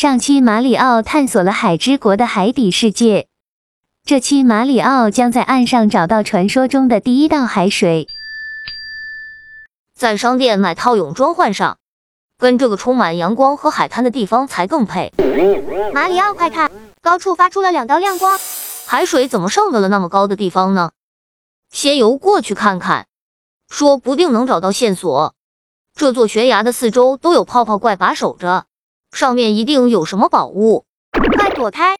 上期马里奥探索了海之国的海底世界，这期马里奥将在岸上找到传说中的第一道海水，在商店买套泳装换上，跟这个充满阳光和海滩的地方才更配。马里奥，快看，高处发出了两道亮光，海水怎么上到了那么高的地方呢？先游过去看看，说不定能找到线索。这座悬崖的四周都有泡泡怪把守着。上面一定有什么宝物，快躲开！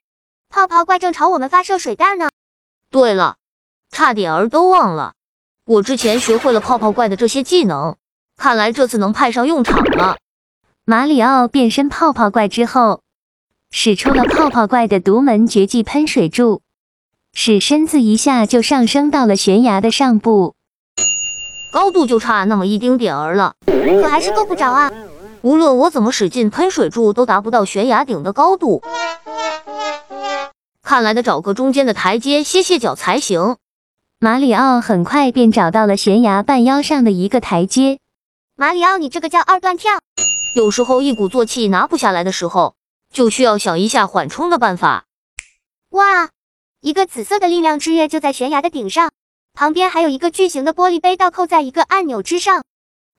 泡泡怪正朝我们发射水弹呢。对了，差点儿都忘了，我之前学会了泡泡怪的这些技能，看来这次能派上用场了。马里奥变身泡泡怪之后，使出了泡泡怪的独门绝技喷水柱，使身子一下就上升到了悬崖的上部，高度就差那么一丁点儿了，可还是够不着啊。无论我怎么使劲喷水柱，都达不到悬崖顶的高度。看来得找个中间的台阶歇歇脚才行。马里奥很快便找到了悬崖半腰上的一个台阶。马里奥，你这个叫二段跳。有时候一鼓作气拿不下来的时候，就需要想一下缓冲的办法。哇，一个紫色的力量之月就在悬崖的顶上，旁边还有一个巨型的玻璃杯倒扣在一个按钮之上。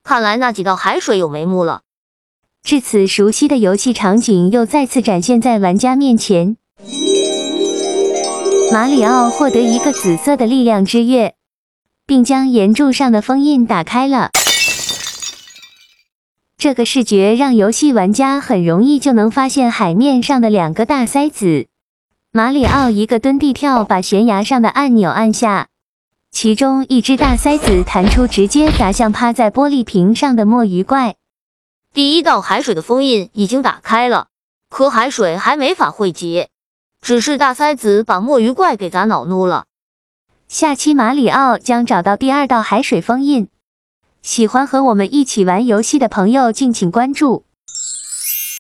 看来那几道海水有眉目了。至此，熟悉的游戏场景又再次展现在玩家面前。马里奥获得一个紫色的力量之月，并将岩柱上的封印打开了。这个视觉让游戏玩家很容易就能发现海面上的两个大塞子。马里奥一个蹲地跳，把悬崖上的按钮按下，其中一只大塞子弹出，直接砸向趴在玻璃瓶上的墨鱼怪。第一道海水的封印已经打开了，可海水还没法汇集，只是大塞子把墨鱼怪给砸恼怒了。下期马里奥将找到第二道海水封印，喜欢和我们一起玩游戏的朋友敬请关注。